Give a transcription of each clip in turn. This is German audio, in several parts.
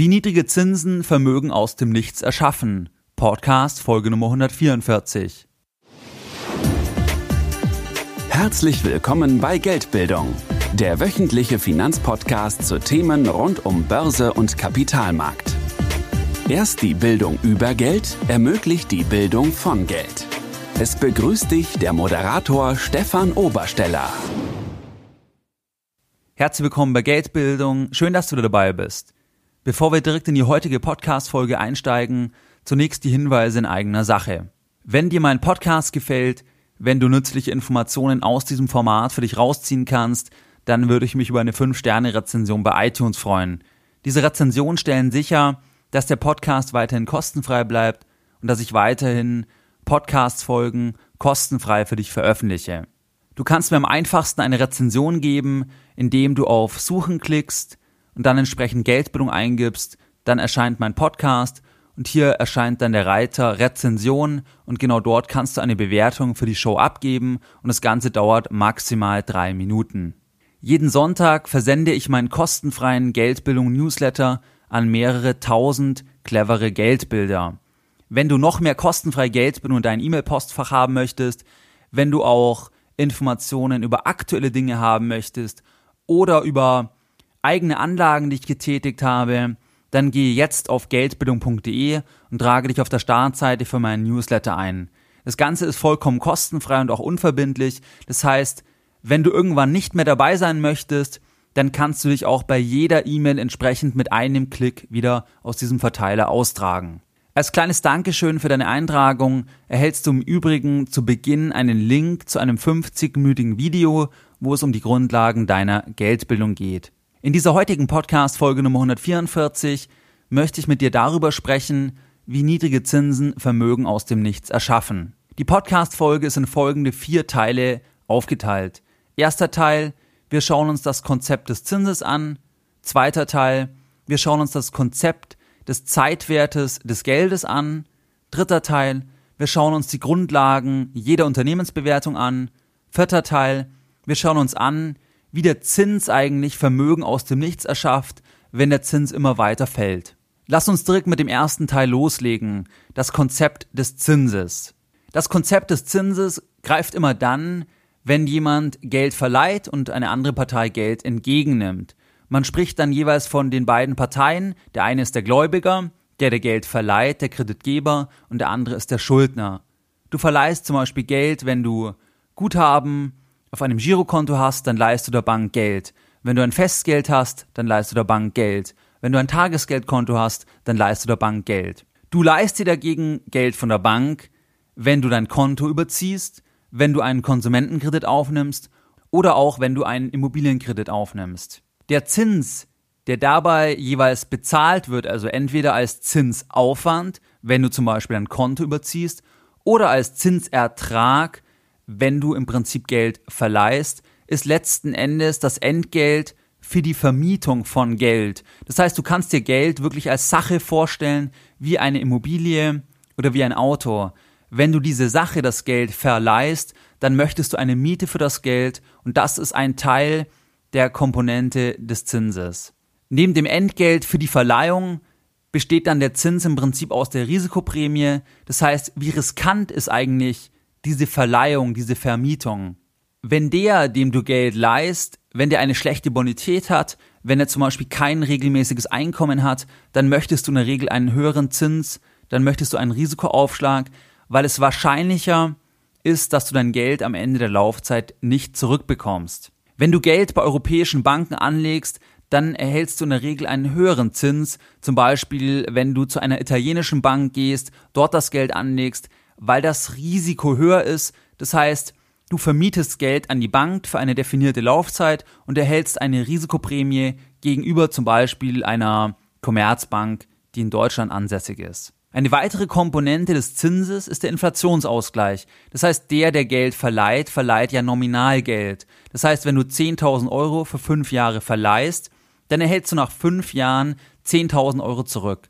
Wie niedrige Zinsen Vermögen aus dem Nichts erschaffen. Podcast Folge Nummer 144. Herzlich willkommen bei Geldbildung, der wöchentliche Finanzpodcast zu Themen rund um Börse und Kapitalmarkt. Erst die Bildung über Geld ermöglicht die Bildung von Geld. Es begrüßt dich der Moderator Stefan Obersteller. Herzlich willkommen bei Geldbildung. Schön, dass du dabei bist. Bevor wir direkt in die heutige Podcast-Folge einsteigen, zunächst die Hinweise in eigener Sache. Wenn dir mein Podcast gefällt, wenn du nützliche Informationen aus diesem Format für dich rausziehen kannst, dann würde ich mich über eine 5-Sterne-Rezension bei iTunes freuen. Diese Rezensionen stellen sicher, dass der Podcast weiterhin kostenfrei bleibt und dass ich weiterhin Podcast-Folgen kostenfrei für dich veröffentliche. Du kannst mir am einfachsten eine Rezension geben, indem du auf Suchen klickst, und dann entsprechend Geldbildung eingibst, dann erscheint mein Podcast und hier erscheint dann der Reiter Rezension und genau dort kannst du eine Bewertung für die Show abgeben und das Ganze dauert maximal drei Minuten. Jeden Sonntag versende ich meinen kostenfreien Geldbildung Newsletter an mehrere tausend clevere Geldbilder. Wenn du noch mehr kostenfreie Geldbildung in dein E-Mail-Postfach haben möchtest, wenn du auch Informationen über aktuelle Dinge haben möchtest oder über eigene Anlagen, die ich getätigt habe, dann gehe jetzt auf geldbildung.de und trage dich auf der Startseite für meinen Newsletter ein. Das Ganze ist vollkommen kostenfrei und auch unverbindlich. Das heißt, wenn du irgendwann nicht mehr dabei sein möchtest, dann kannst du dich auch bei jeder E-Mail entsprechend mit einem Klick wieder aus diesem Verteiler austragen. Als kleines Dankeschön für deine Eintragung erhältst du im Übrigen zu Beginn einen Link zu einem 50-minütigen Video, wo es um die Grundlagen deiner Geldbildung geht. In dieser heutigen Podcast-Folge Nummer 144 möchte ich mit dir darüber sprechen, wie niedrige Zinsen Vermögen aus dem Nichts erschaffen. Die Podcast-Folge ist in folgende vier Teile aufgeteilt. Erster Teil, wir schauen uns das Konzept des Zinses an. Zweiter Teil, wir schauen uns das Konzept des Zeitwertes des Geldes an. Dritter Teil, wir schauen uns die Grundlagen jeder Unternehmensbewertung an. Vierter Teil, wir schauen uns an, wie der Zins eigentlich Vermögen aus dem Nichts erschafft, wenn der Zins immer weiter fällt. Lass uns direkt mit dem ersten Teil loslegen, das Konzept des Zinses. Das Konzept des Zinses greift immer dann, wenn jemand Geld verleiht und eine andere Partei Geld entgegennimmt. Man spricht dann jeweils von den beiden Parteien, der eine ist der Gläubiger, der der Geld verleiht, der Kreditgeber, und der andere ist der Schuldner. Du verleihst zum Beispiel Geld, wenn du Guthaben auf einem Girokonto hast, dann leihst du der Bank Geld. Wenn du ein Festgeld hast, dann leihst du der Bank Geld. Wenn du ein Tagesgeldkonto hast, dann leihst du der Bank Geld. Du leihst dir dagegen Geld von der Bank, wenn du dein Konto überziehst, wenn du einen Konsumentenkredit aufnimmst oder auch wenn du einen Immobilienkredit aufnimmst. Der Zins, der dabei jeweils bezahlt wird, also entweder als Zinsaufwand, wenn du zum Beispiel ein Konto überziehst, oder als Zinsertrag, wenn du im Prinzip Geld verleihst, ist letzten Endes das Entgelt für die Vermietung von Geld. Das heißt, du kannst dir Geld wirklich als Sache vorstellen, wie eine Immobilie oder wie ein Auto. Wenn du diese Sache, das Geld, verleihst, dann möchtest du eine Miete für das Geld und das ist ein Teil der Komponente des Zinses. Neben dem Entgelt für die Verleihung besteht dann der Zins im Prinzip aus der Risikoprämie. Das heißt, wie riskant ist eigentlich diese Verleihung, diese Vermietung. Wenn der, dem du Geld leist, wenn der eine schlechte Bonität hat, wenn er zum Beispiel kein regelmäßiges Einkommen hat, dann möchtest du in der Regel einen höheren Zins, dann möchtest du einen Risikoaufschlag, weil es wahrscheinlicher ist, dass du dein Geld am Ende der Laufzeit nicht zurückbekommst. Wenn du Geld bei europäischen Banken anlegst, dann erhältst du in der Regel einen höheren Zins. Zum Beispiel, wenn du zu einer italienischen Bank gehst, dort das Geld anlegst, weil das Risiko höher ist. Das heißt, du vermietest Geld an die Bank für eine definierte Laufzeit und erhältst eine Risikoprämie gegenüber zum Beispiel einer Commerzbank, die in Deutschland ansässig ist. Eine weitere Komponente des Zinses ist der Inflationsausgleich. Das heißt, der, der Geld verleiht, verleiht ja Nominalgeld. Das heißt, wenn du 10.000 Euro für fünf Jahre verleihst, dann erhältst du nach fünf Jahren 10.000 Euro zurück.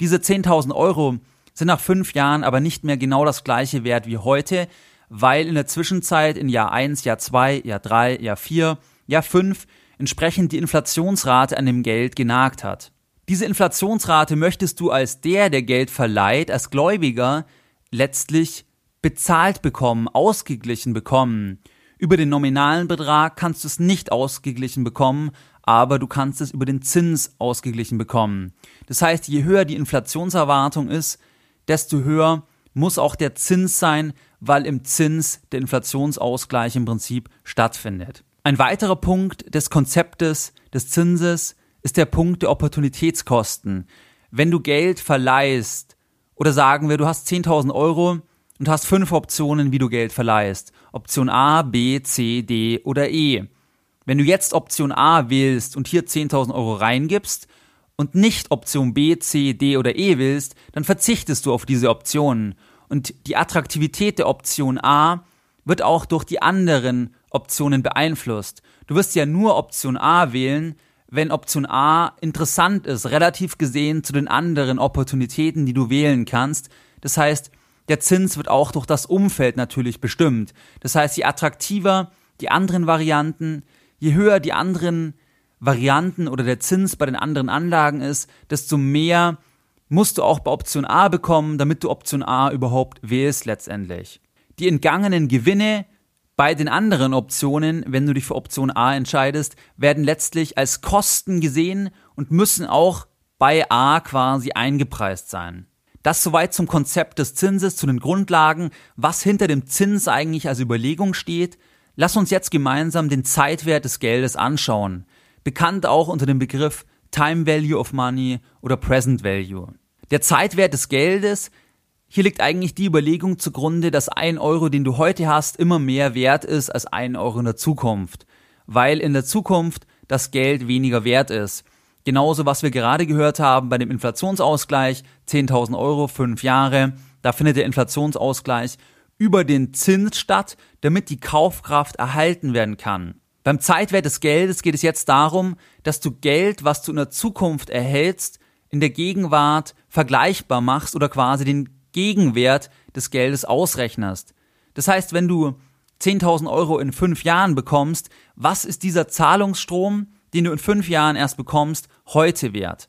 Diese 10.000 Euro sind nach fünf Jahren aber nicht mehr genau das gleiche Wert wie heute, weil in der Zwischenzeit in Jahr 1, Jahr 2, Jahr 3, Jahr 4, Jahr 5 entsprechend die Inflationsrate an dem Geld genagt hat. Diese Inflationsrate möchtest du als der, der Geld verleiht, als Gläubiger letztlich bezahlt bekommen, ausgeglichen bekommen. Über den nominalen Betrag kannst du es nicht ausgeglichen bekommen, aber du kannst es über den Zins ausgeglichen bekommen. Das heißt, je höher die Inflationserwartung ist, desto höher muss auch der Zins sein, weil im Zins der Inflationsausgleich im Prinzip stattfindet. Ein weiterer Punkt des Konzeptes des Zinses ist der Punkt der Opportunitätskosten. Wenn du Geld verleihst oder sagen wir, du hast 10.000 Euro und hast fünf Optionen, wie du Geld verleihst. Option A, B, C, D oder E. Wenn du jetzt Option A wählst und hier 10.000 Euro reingibst und nicht Option B, C, D oder E willst, dann verzichtest du auf diese Optionen. Und die Attraktivität der Option A wird auch durch die anderen Optionen beeinflusst. Du wirst ja nur Option A wählen, wenn Option A interessant ist, relativ gesehen zu den anderen Opportunitäten, die du wählen kannst. Das heißt, der Zins wird auch durch das Umfeld natürlich bestimmt. Das heißt, je attraktiver die anderen Varianten, je höher die anderen Varianten oder der Zins bei den anderen Anlagen ist, desto mehr musst du auch bei Option A bekommen, damit du Option A überhaupt wählst letztendlich. Die entgangenen Gewinne bei den anderen Optionen, wenn du dich für Option A entscheidest, werden letztlich als Kosten gesehen und müssen auch bei A quasi eingepreist sein. Das soweit zum Konzept des Zinses, zu den Grundlagen, was hinter dem Zins eigentlich als Überlegung steht. Lass uns jetzt gemeinsam den Zeitwert des Geldes anschauen, bekannt auch unter dem Begriff Time Value of Money oder Present Value. Der Zeitwert des Geldes hier liegt eigentlich die Überlegung zugrunde, dass ein Euro, den du heute hast, immer mehr wert ist als ein Euro in der Zukunft. Weil in der Zukunft das Geld weniger wert ist. Genauso, was wir gerade gehört haben bei dem Inflationsausgleich, 10.000 Euro, fünf Jahre, da findet der Inflationsausgleich über den Zins statt, damit die Kaufkraft erhalten werden kann. Beim Zeitwert des Geldes geht es jetzt darum, dass du Geld, was du in der Zukunft erhältst, in der Gegenwart vergleichbar machst oder quasi den Gegenwert des Geldes ausrechnest. Das heißt, wenn du 10.000 Euro in fünf Jahren bekommst, was ist dieser Zahlungsstrom, den du in fünf Jahren erst bekommst, heute wert?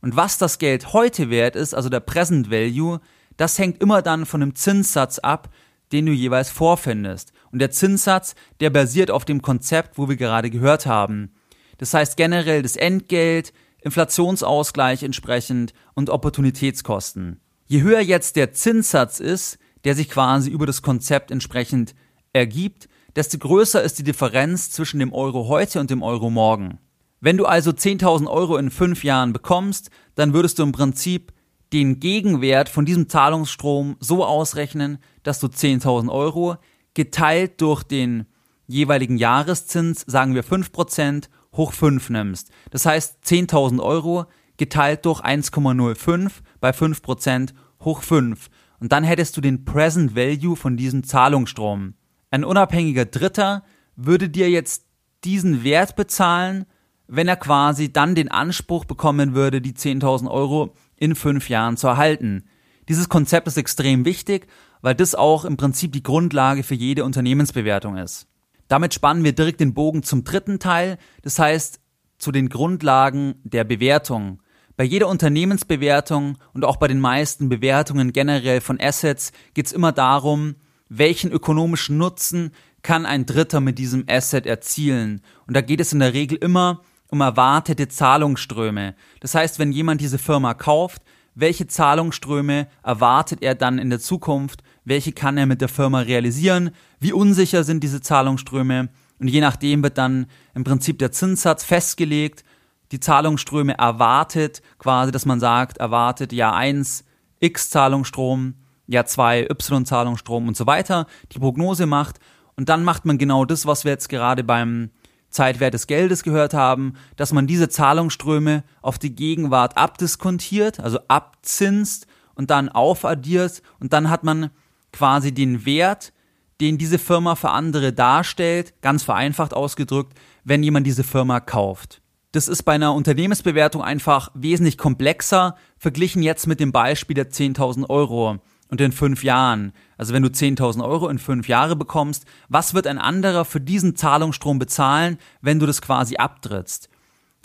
Und was das Geld heute wert ist, also der Present Value, das hängt immer dann von dem Zinssatz ab, den du jeweils vorfindest. Und der Zinssatz, der basiert auf dem Konzept, wo wir gerade gehört haben. Das heißt generell das Entgelt, Inflationsausgleich entsprechend und Opportunitätskosten. Je höher jetzt der Zinssatz ist, der sich quasi über das Konzept entsprechend ergibt, desto größer ist die Differenz zwischen dem Euro heute und dem Euro morgen. Wenn du also 10.000 Euro in fünf Jahren bekommst, dann würdest du im Prinzip den Gegenwert von diesem Zahlungsstrom so ausrechnen, dass du 10.000 Euro geteilt durch den jeweiligen Jahreszins, sagen wir 5%, hoch 5 nimmst. Das heißt 10.000 Euro geteilt durch 1,05 bei 5% hoch 5. Und dann hättest du den Present Value von diesem Zahlungsstrom. Ein unabhängiger Dritter würde dir jetzt diesen Wert bezahlen, wenn er quasi dann den Anspruch bekommen würde, die 10.000 Euro in fünf Jahren zu erhalten. Dieses Konzept ist extrem wichtig, weil das auch im Prinzip die Grundlage für jede Unternehmensbewertung ist. Damit spannen wir direkt den Bogen zum dritten Teil, das heißt zu den Grundlagen der Bewertung. Bei jeder Unternehmensbewertung und auch bei den meisten Bewertungen generell von Assets geht es immer darum, welchen ökonomischen Nutzen kann ein Dritter mit diesem Asset erzielen. Und da geht es in der Regel immer um erwartete Zahlungsströme. Das heißt, wenn jemand diese Firma kauft, welche Zahlungsströme erwartet er dann in der Zukunft? Welche kann er mit der Firma realisieren? Wie unsicher sind diese Zahlungsströme? Und je nachdem wird dann im Prinzip der Zinssatz festgelegt die Zahlungsströme erwartet, quasi, dass man sagt, erwartet Jahr 1 X Zahlungsstrom, Jahr 2 Y Zahlungsstrom und so weiter, die Prognose macht und dann macht man genau das, was wir jetzt gerade beim Zeitwert des Geldes gehört haben, dass man diese Zahlungsströme auf die Gegenwart abdiskontiert, also abzinst und dann aufaddiert und dann hat man quasi den Wert, den diese Firma für andere darstellt, ganz vereinfacht ausgedrückt, wenn jemand diese Firma kauft. Das ist bei einer Unternehmensbewertung einfach wesentlich komplexer, verglichen jetzt mit dem Beispiel der 10.000 Euro und in fünf Jahren. Also wenn du 10.000 Euro in fünf Jahre bekommst, was wird ein anderer für diesen Zahlungsstrom bezahlen, wenn du das quasi abtrittst?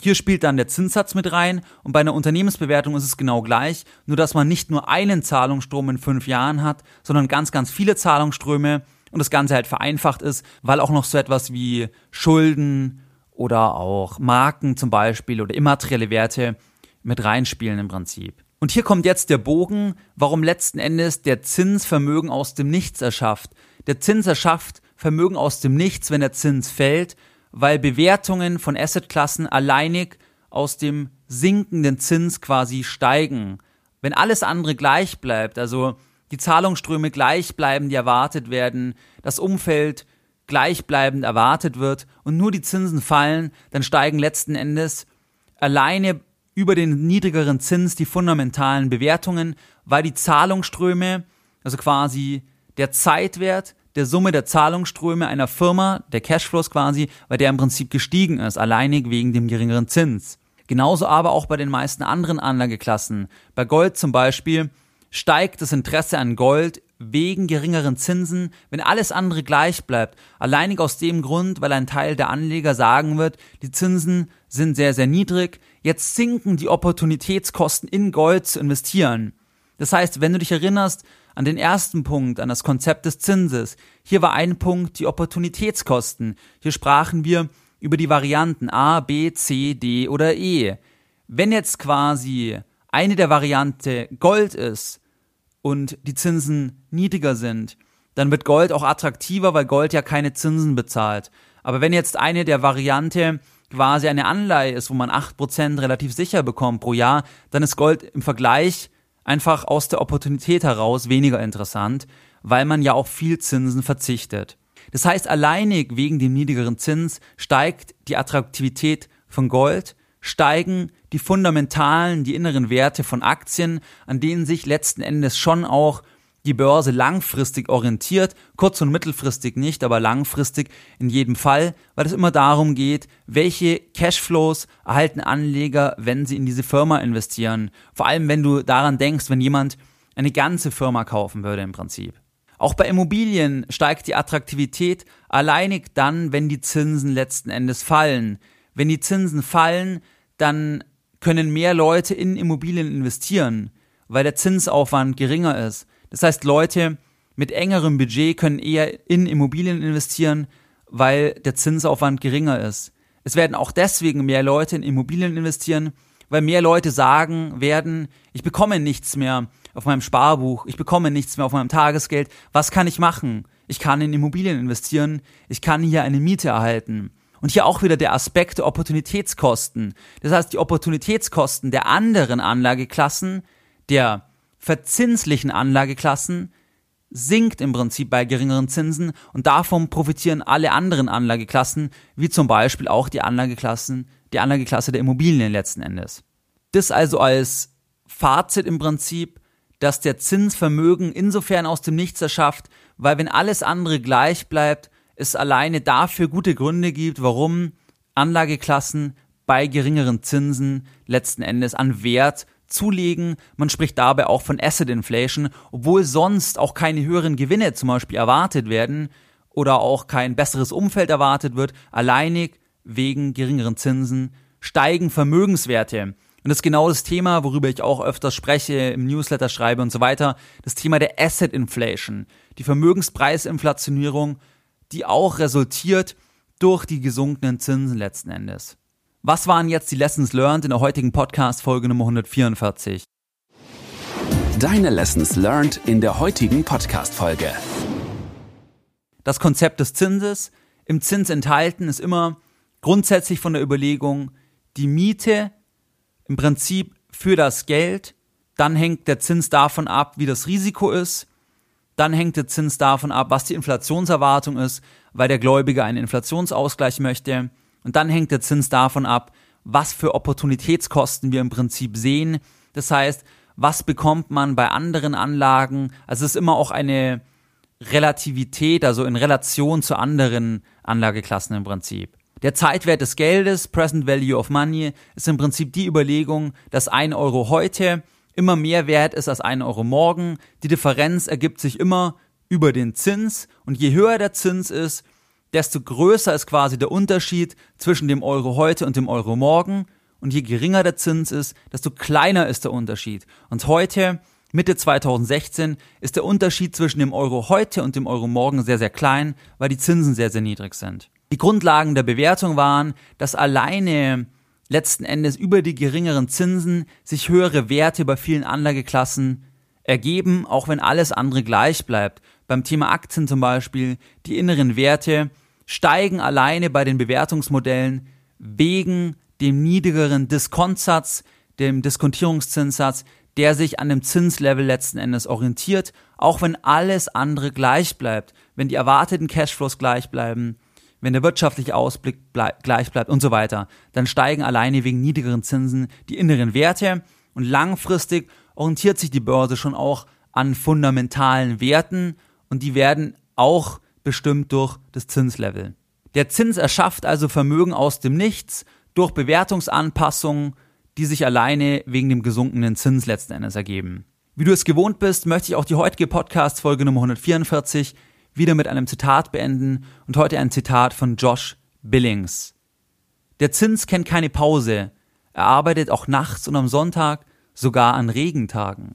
Hier spielt dann der Zinssatz mit rein und bei einer Unternehmensbewertung ist es genau gleich, nur dass man nicht nur einen Zahlungsstrom in fünf Jahren hat, sondern ganz, ganz viele Zahlungsströme und das Ganze halt vereinfacht ist, weil auch noch so etwas wie Schulden oder auch Marken zum Beispiel oder immaterielle Werte mit reinspielen im Prinzip. Und hier kommt jetzt der Bogen, warum letzten Endes der Zins Vermögen aus dem Nichts erschafft. Der Zins erschafft Vermögen aus dem Nichts, wenn der Zins fällt, weil Bewertungen von Assetklassen alleinig aus dem sinkenden Zins quasi steigen. Wenn alles andere gleich bleibt, also die Zahlungsströme gleich bleiben, die erwartet werden, das Umfeld gleichbleibend erwartet wird und nur die Zinsen fallen, dann steigen letzten Endes alleine über den niedrigeren Zins die fundamentalen Bewertungen, weil die Zahlungsströme, also quasi der Zeitwert, der Summe der Zahlungsströme einer Firma, der Cashflows quasi, weil der im Prinzip gestiegen ist, alleinig wegen dem geringeren Zins. Genauso aber auch bei den meisten anderen Anlageklassen. Bei Gold zum Beispiel steigt das Interesse an Gold wegen geringeren Zinsen, wenn alles andere gleich bleibt. Alleinig aus dem Grund, weil ein Teil der Anleger sagen wird, die Zinsen sind sehr, sehr niedrig, jetzt sinken die Opportunitätskosten in Gold zu investieren. Das heißt, wenn du dich erinnerst, an den ersten Punkt, an das Konzept des Zinses. Hier war ein Punkt die Opportunitätskosten. Hier sprachen wir über die Varianten A, B, C, D oder E. Wenn jetzt quasi eine der Variante Gold ist und die Zinsen niedriger sind, dann wird Gold auch attraktiver, weil Gold ja keine Zinsen bezahlt. Aber wenn jetzt eine der Variante quasi eine Anleihe ist, wo man 8% relativ sicher bekommt pro Jahr, dann ist Gold im Vergleich einfach aus der Opportunität heraus weniger interessant, weil man ja auf viel Zinsen verzichtet. Das heißt, alleinig wegen dem niedrigeren Zins steigt die Attraktivität von Gold, steigen die fundamentalen, die inneren Werte von Aktien, an denen sich letzten Endes schon auch die Börse langfristig orientiert, kurz- und mittelfristig nicht, aber langfristig in jedem Fall, weil es immer darum geht, welche Cashflows erhalten Anleger, wenn sie in diese Firma investieren. Vor allem, wenn du daran denkst, wenn jemand eine ganze Firma kaufen würde im Prinzip. Auch bei Immobilien steigt die Attraktivität alleinig dann, wenn die Zinsen letzten Endes fallen. Wenn die Zinsen fallen, dann können mehr Leute in Immobilien investieren, weil der Zinsaufwand geringer ist. Das heißt, Leute mit engerem Budget können eher in Immobilien investieren, weil der Zinsaufwand geringer ist. Es werden auch deswegen mehr Leute in Immobilien investieren, weil mehr Leute sagen werden, ich bekomme nichts mehr auf meinem Sparbuch, ich bekomme nichts mehr auf meinem Tagesgeld, was kann ich machen? Ich kann in Immobilien investieren, ich kann hier eine Miete erhalten. Und hier auch wieder der Aspekt der Opportunitätskosten. Das heißt, die Opportunitätskosten der anderen Anlageklassen, der verzinslichen Anlageklassen sinkt im Prinzip bei geringeren Zinsen und davon profitieren alle anderen Anlageklassen, wie zum Beispiel auch die Anlageklassen, die Anlageklasse der Immobilien letzten Endes. Das also als Fazit im Prinzip, dass der Zinsvermögen insofern aus dem Nichts erschafft, weil wenn alles andere gleich bleibt, es alleine dafür gute Gründe gibt, warum Anlageklassen bei geringeren Zinsen letzten Endes an Wert zulegen. Man spricht dabei auch von Asset Inflation, obwohl sonst auch keine höheren Gewinne zum Beispiel erwartet werden oder auch kein besseres Umfeld erwartet wird. Alleinig wegen geringeren Zinsen steigen Vermögenswerte. Und das ist genau das Thema, worüber ich auch öfters spreche, im Newsletter schreibe und so weiter. Das Thema der Asset Inflation. Die Vermögenspreisinflationierung, die auch resultiert durch die gesunkenen Zinsen letzten Endes. Was waren jetzt die Lessons learned in der heutigen Podcast-Folge Nummer 144? Deine Lessons learned in der heutigen Podcast-Folge. Das Konzept des Zinses. Im Zins enthalten ist immer grundsätzlich von der Überlegung, die Miete im Prinzip für das Geld, dann hängt der Zins davon ab, wie das Risiko ist, dann hängt der Zins davon ab, was die Inflationserwartung ist, weil der Gläubiger einen Inflationsausgleich möchte. Und dann hängt der Zins davon ab, was für Opportunitätskosten wir im Prinzip sehen. Das heißt, was bekommt man bei anderen Anlagen? Also es ist immer auch eine Relativität, also in Relation zu anderen Anlageklassen im Prinzip. Der Zeitwert des Geldes, Present Value of Money, ist im Prinzip die Überlegung, dass ein Euro heute immer mehr wert ist als ein Euro morgen. Die Differenz ergibt sich immer über den Zins und je höher der Zins ist, desto größer ist quasi der Unterschied zwischen dem Euro heute und dem Euro morgen. Und je geringer der Zins ist, desto kleiner ist der Unterschied. Und heute, Mitte 2016, ist der Unterschied zwischen dem Euro heute und dem Euro morgen sehr, sehr klein, weil die Zinsen sehr, sehr niedrig sind. Die Grundlagen der Bewertung waren, dass alleine letzten Endes über die geringeren Zinsen sich höhere Werte bei vielen Anlageklassen ergeben, auch wenn alles andere gleich bleibt. Beim Thema Aktien zum Beispiel, die inneren Werte steigen alleine bei den Bewertungsmodellen wegen dem niedrigeren Diskontsatz, dem Diskontierungszinssatz, der sich an dem Zinslevel letzten Endes orientiert, auch wenn alles andere gleich bleibt, wenn die erwarteten Cashflows gleich bleiben, wenn der wirtschaftliche Ausblick blei gleich bleibt und so weiter, dann steigen alleine wegen niedrigeren Zinsen die inneren Werte und langfristig orientiert sich die Börse schon auch an fundamentalen Werten und die werden auch bestimmt durch das Zinslevel. Der Zins erschafft also Vermögen aus dem Nichts durch Bewertungsanpassungen, die sich alleine wegen dem gesunkenen Zins letzten Endes ergeben. Wie du es gewohnt bist, möchte ich auch die heutige Podcast-Folge Nummer 144 wieder mit einem Zitat beenden und heute ein Zitat von Josh Billings. Der Zins kennt keine Pause. Er arbeitet auch nachts und am Sonntag, sogar an Regentagen.